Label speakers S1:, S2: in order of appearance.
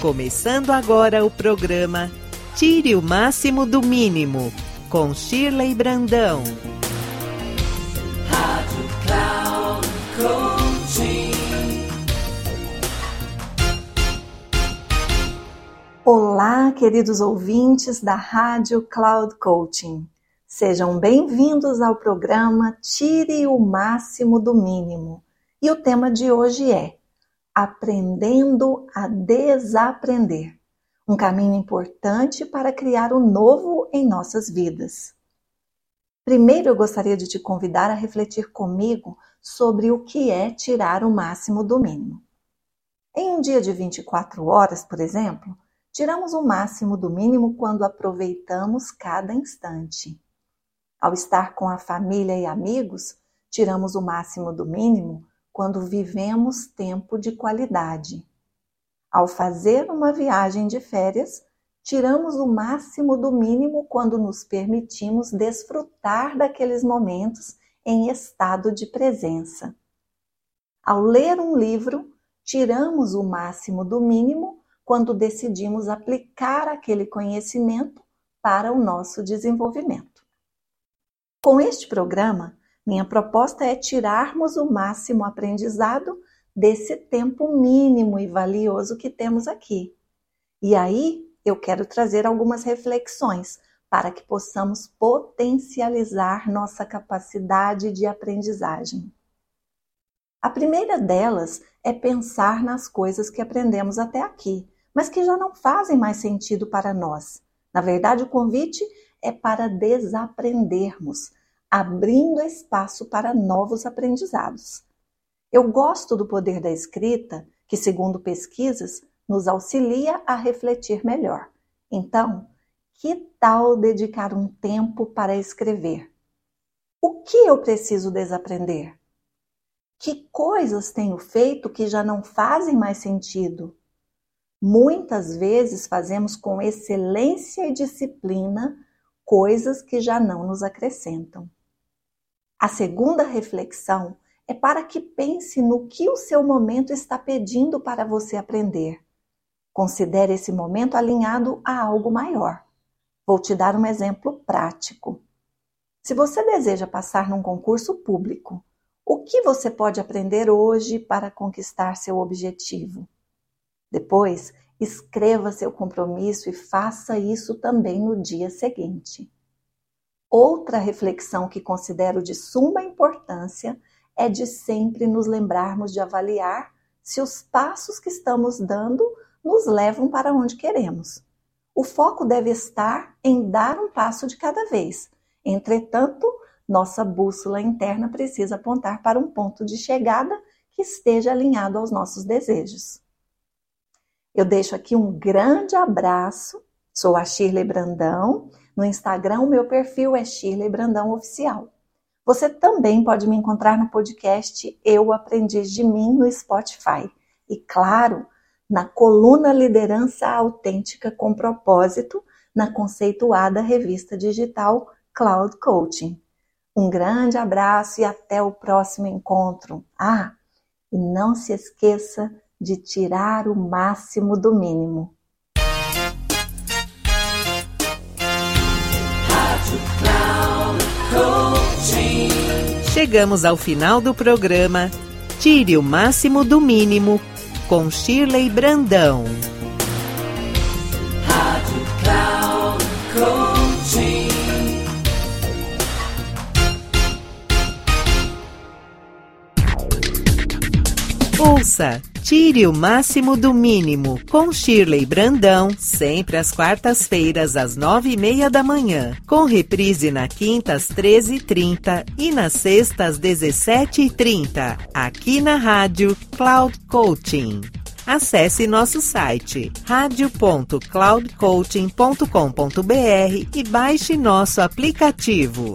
S1: Começando agora o programa Tire o Máximo do Mínimo, com Shirley Brandão. Rádio Cloud.
S2: Olá, queridos ouvintes da Rádio Cloud Coaching. Sejam bem-vindos ao programa Tire o Máximo do Mínimo. E o tema de hoje é Aprendendo a Desaprender um caminho importante para criar o novo em nossas vidas. Primeiro, eu gostaria de te convidar a refletir comigo sobre o que é tirar o máximo do mínimo. Em um dia de 24 horas, por exemplo, tiramos o máximo do mínimo quando aproveitamos cada instante. Ao estar com a família e amigos, tiramos o máximo do mínimo quando vivemos tempo de qualidade. Ao fazer uma viagem de férias, tiramos o máximo do mínimo quando nos permitimos desfrutar daqueles momentos em estado de presença. Ao ler um livro, tiramos o máximo do mínimo quando decidimos aplicar aquele conhecimento para o nosso desenvolvimento. Com este programa, minha proposta é tirarmos o máximo aprendizado desse tempo mínimo e valioso que temos aqui. E aí eu quero trazer algumas reflexões para que possamos potencializar nossa capacidade de aprendizagem. A primeira delas é pensar nas coisas que aprendemos até aqui, mas que já não fazem mais sentido para nós. Na verdade, o convite é para desaprendermos, abrindo espaço para novos aprendizados. Eu gosto do poder da escrita, que, segundo pesquisas, nos auxilia a refletir melhor. Então, que tal dedicar um tempo para escrever? O que eu preciso desaprender? Que coisas tenho feito que já não fazem mais sentido? Muitas vezes fazemos com excelência e disciplina coisas que já não nos acrescentam. A segunda reflexão é para que pense no que o seu momento está pedindo para você aprender. Considere esse momento alinhado a algo maior. Vou te dar um exemplo prático. Se você deseja passar num concurso público, o que você pode aprender hoje para conquistar seu objetivo? Depois, escreva seu compromisso e faça isso também no dia seguinte. Outra reflexão que considero de suma importância é de sempre nos lembrarmos de avaliar se os passos que estamos dando nos levam para onde queremos. O foco deve estar em dar um passo de cada vez. Entretanto, nossa bússola interna precisa apontar para um ponto de chegada que esteja alinhado aos nossos desejos. Eu deixo aqui um grande abraço. Sou a Shirley Brandão. No Instagram, o meu perfil é Shirley Brandão Oficial. Você também pode me encontrar no podcast Eu Aprendiz de Mim no Spotify. E claro, na coluna Liderança Autêntica com Propósito, na conceituada revista digital Cloud Coaching. Um grande abraço e até o próximo encontro. Ah, e não se esqueça de tirar o máximo do mínimo.
S1: Chegamos ao final do programa Tire o Máximo do Mínimo com Shirley Brandão. Ouça Tire o máximo do mínimo com Shirley Brandão, sempre às quartas-feiras às nove e meia da manhã, com reprise na quinta às treze e trinta e na sexta às dezessete e trinta, aqui na rádio Cloud Coaching. Acesse nosso site radio.cloudcoaching.com.br e baixe nosso aplicativo.